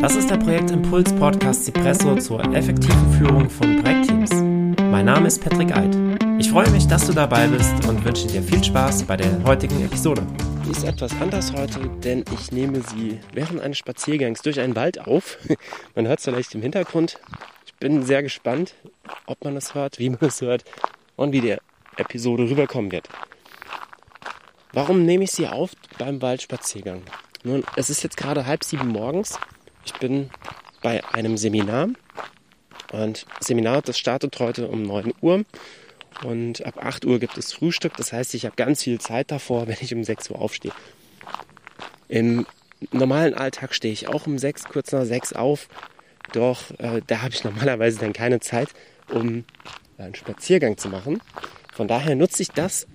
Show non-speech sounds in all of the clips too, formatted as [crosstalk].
Das ist der Projektimpuls Podcast Cipresso zur effektiven Führung von Projektteams. Mein Name ist Patrick Eid. Ich freue mich, dass du dabei bist und wünsche dir viel Spaß bei der heutigen Episode. Die ist etwas anders heute, denn ich nehme sie während eines Spaziergangs durch einen Wald auf. [laughs] Man hört es vielleicht im Hintergrund. Ich bin sehr gespannt, ob man es hört, wie man es hört und wie die Episode rüberkommen wird. Warum nehme ich sie auf beim Waldspaziergang? Nun, es ist jetzt gerade halb sieben morgens. Ich bin bei einem Seminar. Und Seminar, das startet heute um 9 Uhr. Und ab 8 Uhr gibt es Frühstück. Das heißt, ich habe ganz viel Zeit davor, [laughs] wenn ich um 6 Uhr aufstehe. Im normalen Alltag stehe ich auch um 6, kurz nach 6 auf. Doch äh, da habe ich [laughs] normalerweise dann keine Zeit, um einen Spaziergang zu machen. Von daher nutze ich das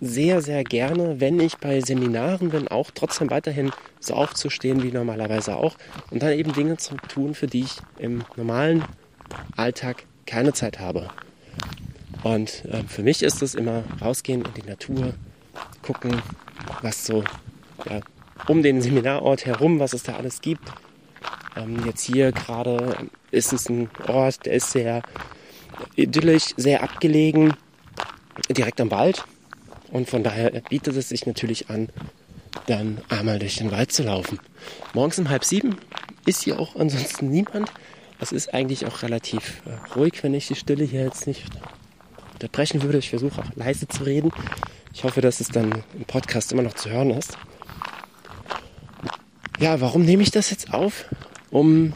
sehr, sehr gerne, wenn ich bei Seminaren bin, auch trotzdem weiterhin so aufzustehen wie normalerweise auch und dann eben Dinge zu tun, für die ich im normalen Alltag keine Zeit habe. Und äh, für mich ist es immer rausgehen in die Natur, gucken, was so ja, um den Seminarort herum, was es da alles gibt. Ähm, jetzt hier gerade ist es ein Ort, der ist sehr idyllisch, sehr abgelegen, direkt am Wald. Und von daher bietet es sich natürlich an, dann einmal durch den Wald zu laufen. Morgens um halb sieben ist hier auch ansonsten niemand. Es ist eigentlich auch relativ äh, ruhig, wenn ich die Stille hier jetzt nicht unterbrechen würde. Ich versuche auch leise zu reden. Ich hoffe, dass es dann im Podcast immer noch zu hören ist. Ja, warum nehme ich das jetzt auf? Um,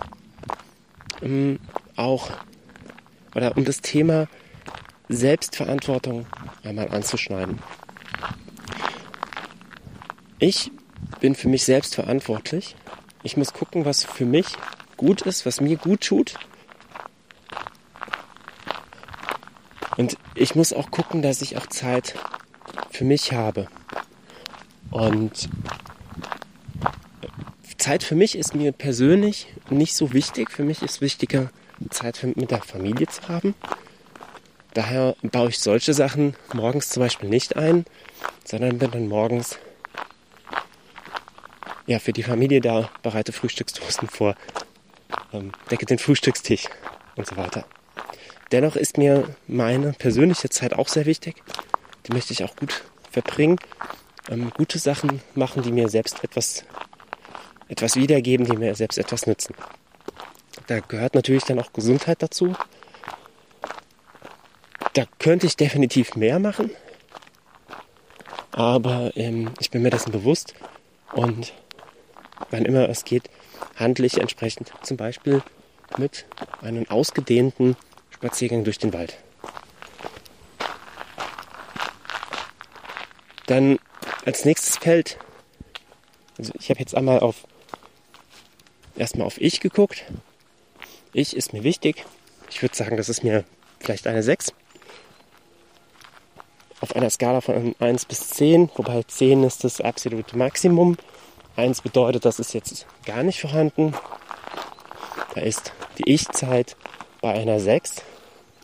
um auch oder um das Thema Selbstverantwortung einmal anzuschneiden. Ich bin für mich selbst verantwortlich. Ich muss gucken, was für mich gut ist, was mir gut tut. Und ich muss auch gucken, dass ich auch Zeit für mich habe. Und Zeit für mich ist mir persönlich nicht so wichtig. Für mich ist wichtiger, Zeit mit der Familie zu haben. Daher baue ich solche Sachen morgens zum Beispiel nicht ein, sondern bin dann morgens ja, für die Familie da, bereite Frühstückstoasten vor, ähm, decke den Frühstückstisch und so weiter. Dennoch ist mir meine persönliche Zeit auch sehr wichtig. Die möchte ich auch gut verbringen. Ähm, gute Sachen machen, die mir selbst etwas, etwas wiedergeben, die mir selbst etwas nützen. Da gehört natürlich dann auch Gesundheit dazu. Da könnte ich definitiv mehr machen. Aber ähm, ich bin mir dessen bewusst und wann immer es geht, handle ich entsprechend zum Beispiel mit einem ausgedehnten Spaziergang durch den Wald. Dann als nächstes Feld, also ich habe jetzt einmal auf erstmal auf ich geguckt. Ich ist mir wichtig. Ich würde sagen, das ist mir vielleicht eine 6 auf einer Skala von 1 bis 10, wobei 10 ist das absolute Maximum. 1 bedeutet, das ist jetzt gar nicht vorhanden. Da ist die Ich-Zeit bei einer 6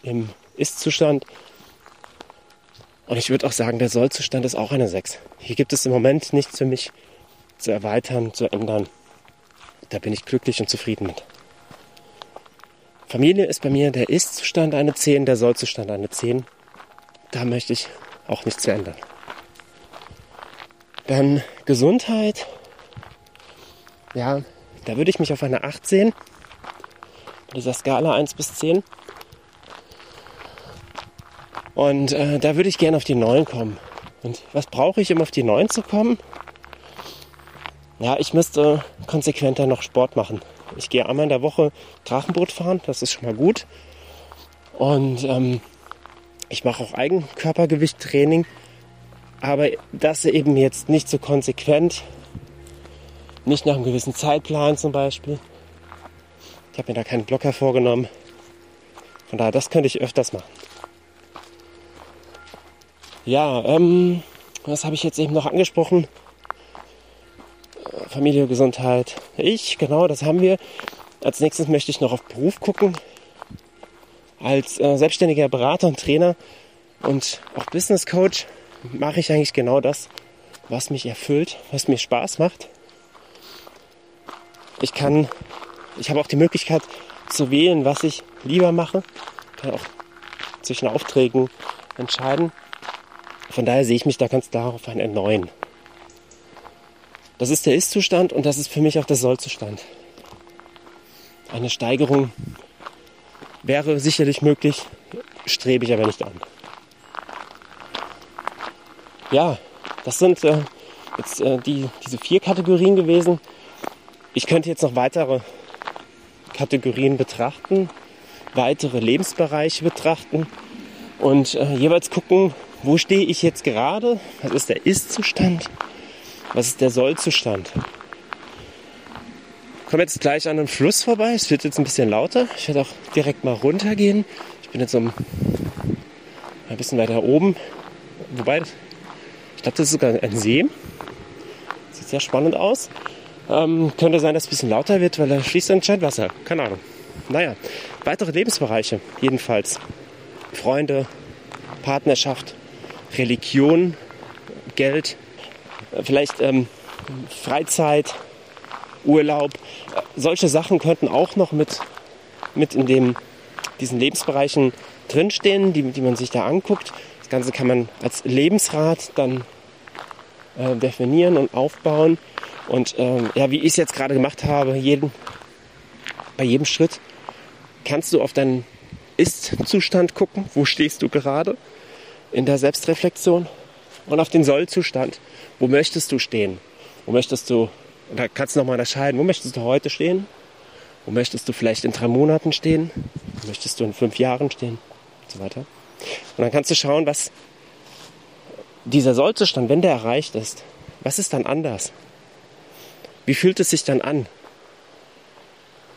im Ist-Zustand. Und ich würde auch sagen, der Soll-Zustand ist auch eine 6. Hier gibt es im Moment nichts für mich zu erweitern, zu ändern. Da bin ich glücklich und zufrieden mit. Familie ist bei mir der Ist-Zustand eine 10, der Soll-Zustand eine 10. Da möchte ich auch nichts ändern. Dann Gesundheit. Ja, da würde ich mich auf eine 8 sehen. Bei dieser Skala 1 bis 10. Und äh, da würde ich gerne auf die 9 kommen. Und was brauche ich, um auf die 9 zu kommen? Ja, ich müsste konsequenter noch Sport machen. Ich gehe einmal in der Woche Drachenboot fahren, das ist schon mal gut. Und ähm, ich mache auch Eigenkörpergewichttraining, aber das eben jetzt nicht so konsequent, nicht nach einem gewissen Zeitplan zum Beispiel. Ich habe mir da keinen Blocker vorgenommen. Von daher, das könnte ich öfters machen. Ja, ähm, was habe ich jetzt eben noch angesprochen? Familie, Gesundheit. Ich, genau, das haben wir. Als nächstes möchte ich noch auf Beruf gucken als äh, selbstständiger Berater und Trainer und auch Business Coach mache ich eigentlich genau das, was mich erfüllt, was mir Spaß macht. Ich kann ich habe auch die Möglichkeit zu wählen, was ich lieber mache. Ich kann auch zwischen Aufträgen entscheiden. Von daher sehe ich mich da ganz klar auf ein Erneuern. Das ist der Ist-Zustand und das ist für mich auch der Soll-Zustand. Eine Steigerung wäre sicherlich möglich, strebe ich aber nicht an. Ja, das sind äh, jetzt äh, die, diese vier Kategorien gewesen. Ich könnte jetzt noch weitere Kategorien betrachten, weitere Lebensbereiche betrachten und äh, jeweils gucken, wo stehe ich jetzt gerade, was ist der Ist-Zustand, was ist der Soll-Zustand. Ich komme jetzt gleich an einem Fluss vorbei, es wird jetzt ein bisschen lauter, ich werde auch direkt mal runtergehen. Ich bin jetzt um, ein bisschen weiter oben, wobei, ich glaube, das ist sogar ein See. Sieht sehr spannend aus. Ähm, könnte sein, dass es ein bisschen lauter wird, weil da fließt anscheinend Wasser. Keine Ahnung. Naja, weitere Lebensbereiche jedenfalls. Freunde, Partnerschaft, Religion, Geld, vielleicht ähm, Freizeit, Urlaub. Solche Sachen könnten auch noch mit, mit in dem, diesen Lebensbereichen drinstehen, die, die man sich da anguckt. Das Ganze kann man als Lebensrat dann äh, definieren und aufbauen. Und ähm, ja, wie ich es jetzt gerade gemacht habe, jeden, bei jedem Schritt kannst du auf deinen Ist-Zustand gucken, wo stehst du gerade? In der Selbstreflexion. Und auf den Soll-Zustand, wo möchtest du stehen, wo möchtest du, da kannst du nochmal unterscheiden, wo möchtest du heute stehen, wo möchtest du vielleicht in drei Monaten stehen, wo möchtest du in fünf Jahren stehen? Und so weiter. Und dann kannst du schauen, was dieser Sollzustand, wenn der erreicht ist, was ist dann anders? Wie fühlt es sich dann an?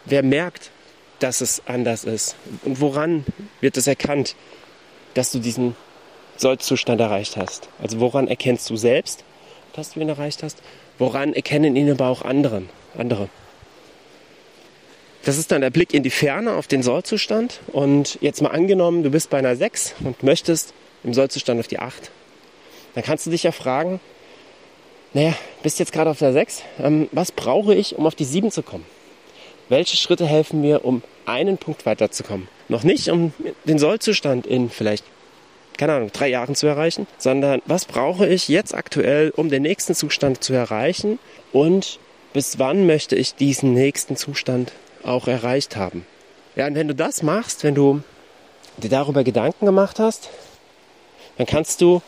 Wer merkt, dass es anders ist? Und woran wird es erkannt, dass du diesen Sollzustand erreicht hast? Also woran erkennst du selbst, dass du ihn erreicht hast? Woran erkennen ihn aber auch anderen, andere? Das ist dann der Blick in die Ferne auf den Sollzustand. Und jetzt mal angenommen, du bist bei einer 6 und möchtest im Sollzustand auf die 8. Dann kannst du dich ja fragen, naja, bist jetzt gerade auf der 6. Ähm, was brauche ich, um auf die 7 zu kommen? Welche Schritte helfen mir, um einen Punkt weiterzukommen? Noch nicht, um den Sollzustand in vielleicht, keine Ahnung, drei Jahren zu erreichen, sondern was brauche ich jetzt aktuell, um den nächsten Zustand zu erreichen? Und bis wann möchte ich diesen nächsten Zustand auch erreicht haben? Ja, und wenn du das machst, wenn du dir darüber Gedanken gemacht hast, dann kannst du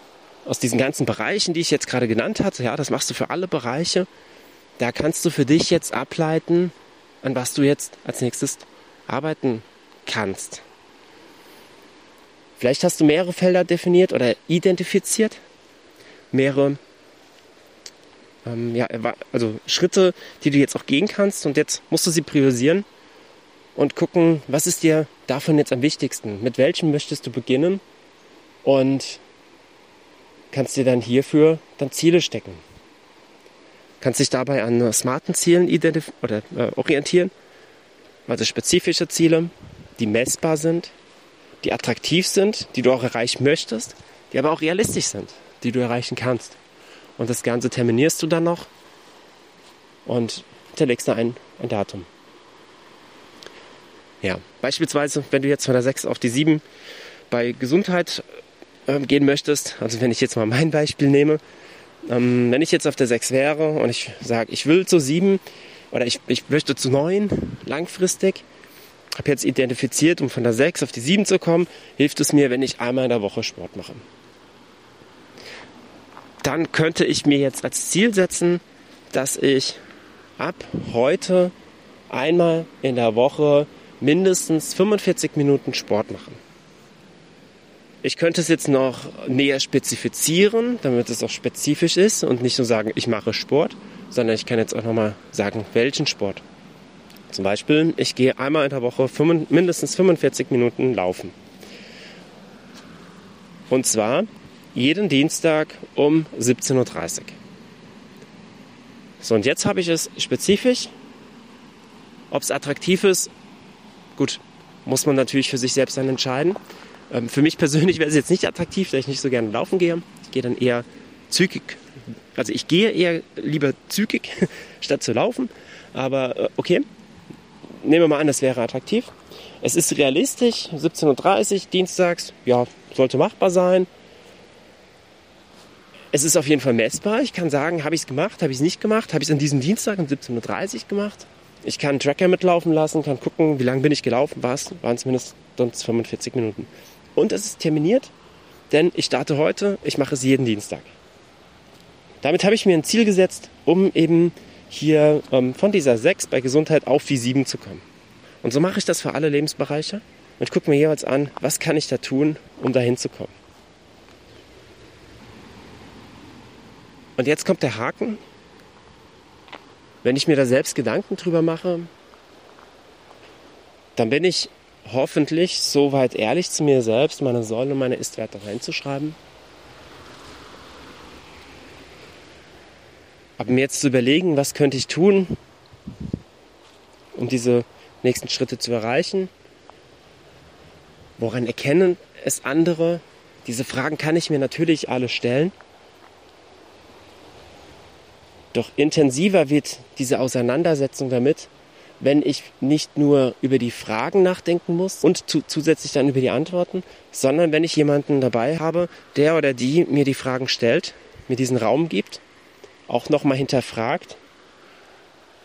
aus diesen ganzen Bereichen, die ich jetzt gerade genannt hatte, ja, das machst du für alle Bereiche, da kannst du für dich jetzt ableiten, an was du jetzt als nächstes arbeiten kannst. Vielleicht hast du mehrere Felder definiert oder identifiziert, mehrere ähm, ja, also Schritte, die du jetzt auch gehen kannst. Und jetzt musst du sie priorisieren und gucken, was ist dir davon jetzt am wichtigsten, mit welchem möchtest du beginnen? Und kannst dir dann hierfür dann Ziele stecken. Kannst dich dabei an smarten Zielen oder äh, orientieren, also spezifische Ziele, die messbar sind, die attraktiv sind, die du auch erreichen möchtest, die aber auch realistisch sind, die du erreichen kannst. Und das Ganze terminierst du dann noch und hinterlegst da ein, ein Datum. Ja, beispielsweise, wenn du jetzt von der 6 auf die 7 bei Gesundheit ähm, gehen möchtest, also wenn ich jetzt mal mein Beispiel nehme, ähm, wenn ich jetzt auf der 6 wäre und ich sage, ich will zu 7 oder ich, ich möchte zu 9 langfristig, habe jetzt identifiziert, um von der 6 auf die 7 zu kommen, hilft es mir, wenn ich einmal in der Woche Sport mache. Dann könnte ich mir jetzt als Ziel setzen, dass ich ab heute einmal in der Woche mindestens 45 Minuten Sport mache. Ich könnte es jetzt noch näher spezifizieren, damit es auch spezifisch ist und nicht nur sagen, ich mache Sport, sondern ich kann jetzt auch nochmal sagen, welchen Sport. Zum Beispiel, ich gehe einmal in der Woche mindestens 45 Minuten laufen. Und zwar jeden Dienstag um 17.30 Uhr. So, und jetzt habe ich es spezifisch. Ob es attraktiv ist, gut, muss man natürlich für sich selbst dann entscheiden. Ähm, für mich persönlich wäre es jetzt nicht attraktiv, da ich nicht so gerne laufen gehe. Ich gehe dann eher zügig. Also ich gehe eher lieber zügig, [laughs] statt zu laufen. Aber äh, okay, nehmen wir mal an, das wäre attraktiv. Es ist realistisch, 17.30 Uhr, dienstags, ja, sollte machbar sein. Es ist auf jeden Fall messbar. Ich kann sagen, habe ich es gemacht, habe ich es nicht gemacht, habe ich es an diesem Dienstag um 17.30 Uhr gemacht. Ich kann einen Tracker mitlaufen lassen, kann gucken, wie lange bin ich gelaufen, war es, waren es mindestens 45 Minuten. Und es ist terminiert, denn ich starte heute, ich mache es jeden Dienstag. Damit habe ich mir ein Ziel gesetzt, um eben hier ähm, von dieser 6 bei Gesundheit auf die 7 zu kommen. Und so mache ich das für alle Lebensbereiche und gucke mir jeweils an, was kann ich da tun, um dahin zu kommen. Und jetzt kommt der Haken. Wenn ich mir da selbst Gedanken drüber mache, dann bin ich hoffentlich so weit ehrlich zu mir selbst, meine Säule und meine Istwerte reinzuschreiben. Aber mir jetzt zu überlegen, was könnte ich tun, um diese nächsten Schritte zu erreichen. Woran erkennen es andere? Diese Fragen kann ich mir natürlich alle stellen. Doch intensiver wird diese Auseinandersetzung damit, wenn ich nicht nur über die Fragen nachdenken muss und zu, zusätzlich dann über die Antworten, sondern wenn ich jemanden dabei habe, der oder die mir die Fragen stellt, mir diesen Raum gibt, auch nochmal hinterfragt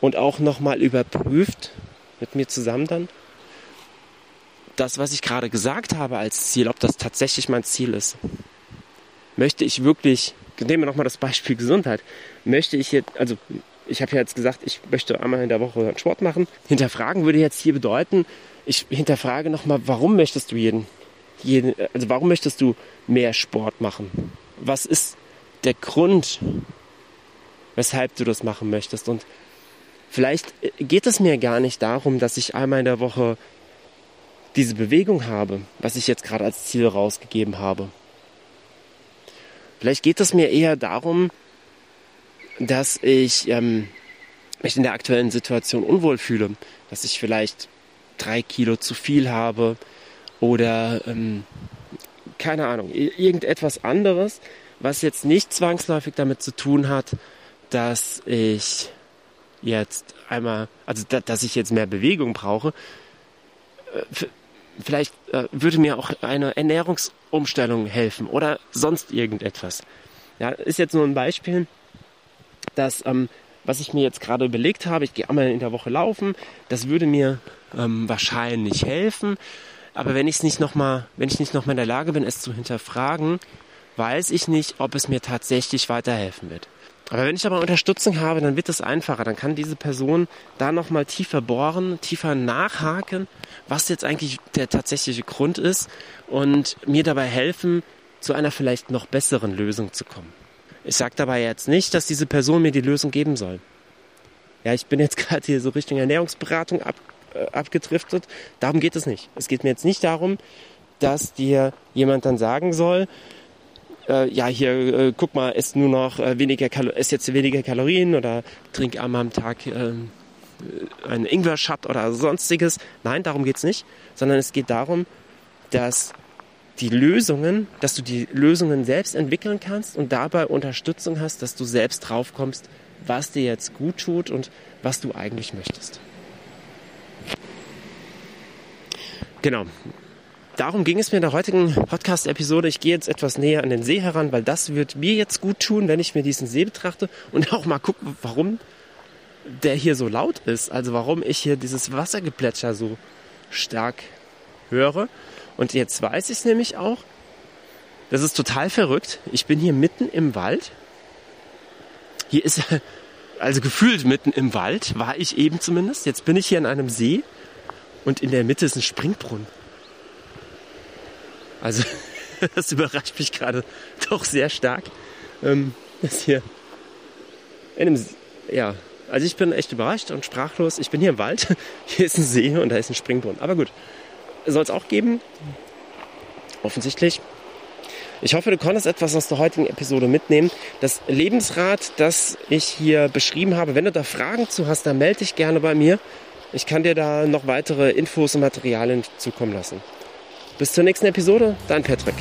und auch nochmal überprüft mit mir zusammen dann, das, was ich gerade gesagt habe als Ziel, ob das tatsächlich mein Ziel ist. Möchte ich wirklich, nehmen wir nochmal das Beispiel [laughs] Gesundheit, möchte ich jetzt, also ich habe ja jetzt gesagt, ich möchte einmal in der Woche Sport machen. Hinterfragen würde jetzt hier bedeuten, ich hinterfrage nochmal, warum möchtest du jeden, jeden, also warum möchtest du mehr Sport machen? Was ist der Grund, weshalb du das machen möchtest? Und vielleicht geht es mir gar nicht darum, dass ich einmal in der Woche diese Bewegung habe, was ich jetzt gerade als Ziel rausgegeben habe. Vielleicht geht es mir eher darum, dass ich ähm, mich in der aktuellen Situation unwohl fühle, dass ich vielleicht drei Kilo zu viel habe oder ähm, keine Ahnung, irgendetwas anderes, was jetzt nicht zwangsläufig damit zu tun hat, dass ich jetzt einmal, also da, dass ich jetzt mehr Bewegung brauche. Äh, vielleicht äh, würde mir auch eine Ernährungsumstellung helfen oder sonst irgendetwas. Ja, ist jetzt nur ein Beispiel dass ähm, was ich mir jetzt gerade überlegt habe, ich gehe einmal in der Woche laufen, das würde mir ähm, wahrscheinlich helfen. Aber wenn ich es nicht nochmal, wenn ich nicht nochmal in der Lage bin, es zu hinterfragen, weiß ich nicht, ob es mir tatsächlich weiterhelfen wird. Aber wenn ich aber Unterstützung habe, dann wird es einfacher. Dann kann diese Person da nochmal tiefer bohren, tiefer nachhaken, was jetzt eigentlich der tatsächliche Grund ist und mir dabei helfen, zu einer vielleicht noch besseren Lösung zu kommen. Ich sage dabei jetzt nicht, dass diese Person mir die Lösung geben soll. Ja, ich bin jetzt [laughs] gerade hier so Richtung Ernährungsberatung ab, äh, abgedriftet. Darum geht es nicht. Es geht mir jetzt nicht darum, dass dir jemand dann sagen soll, äh, ja, hier, äh, guck mal, ess nur noch äh, weniger Kalo ess jetzt weniger Kalorien oder trink einmal am Tag äh, einen Ingwer-Shot oder sonstiges. Nein, darum geht's nicht. Sondern es geht darum, dass die Lösungen, dass du die Lösungen selbst entwickeln kannst und dabei Unterstützung hast, dass du selbst drauf kommst, was dir jetzt gut tut und was du eigentlich möchtest. Genau. Darum ging es mir in der heutigen Podcast-Episode. Ich gehe jetzt etwas näher an den See heran, weil das wird mir jetzt gut tun, wenn ich mir diesen See betrachte und [laughs] auch mal gucke, warum der hier so laut ist. Also warum ich hier dieses Wassergeplätscher so stark höre. Und jetzt weiß ich es nämlich auch. Das ist total verrückt. Ich bin hier mitten im Wald. Hier ist, [laughs] also gefühlt mitten im Wald, war ich eben zumindest. Jetzt bin ich hier an einem See und in der Mitte ist ein Springbrunnen. Also, [laughs] das überrascht mich gerade doch sehr stark. Ähm, dass hier in einem, ja, also ich bin echt überrascht und sprachlos. Ich bin hier im Wald. [laughs] Hier ist ein See und da ist ein Springbrunnen. Aber gut, soll es auch geben. Offensichtlich. Ich hoffe, du konntest etwas aus der heutigen Episode mitnehmen. Das Lebensrad, das ich hier beschrieben habe, wenn du da Fragen zu hast, dann melde dich gerne bei mir. Ich kann dir da noch weitere Infos und Materialien zukommen lassen. Bis zur nächsten Episode, dein Patrick.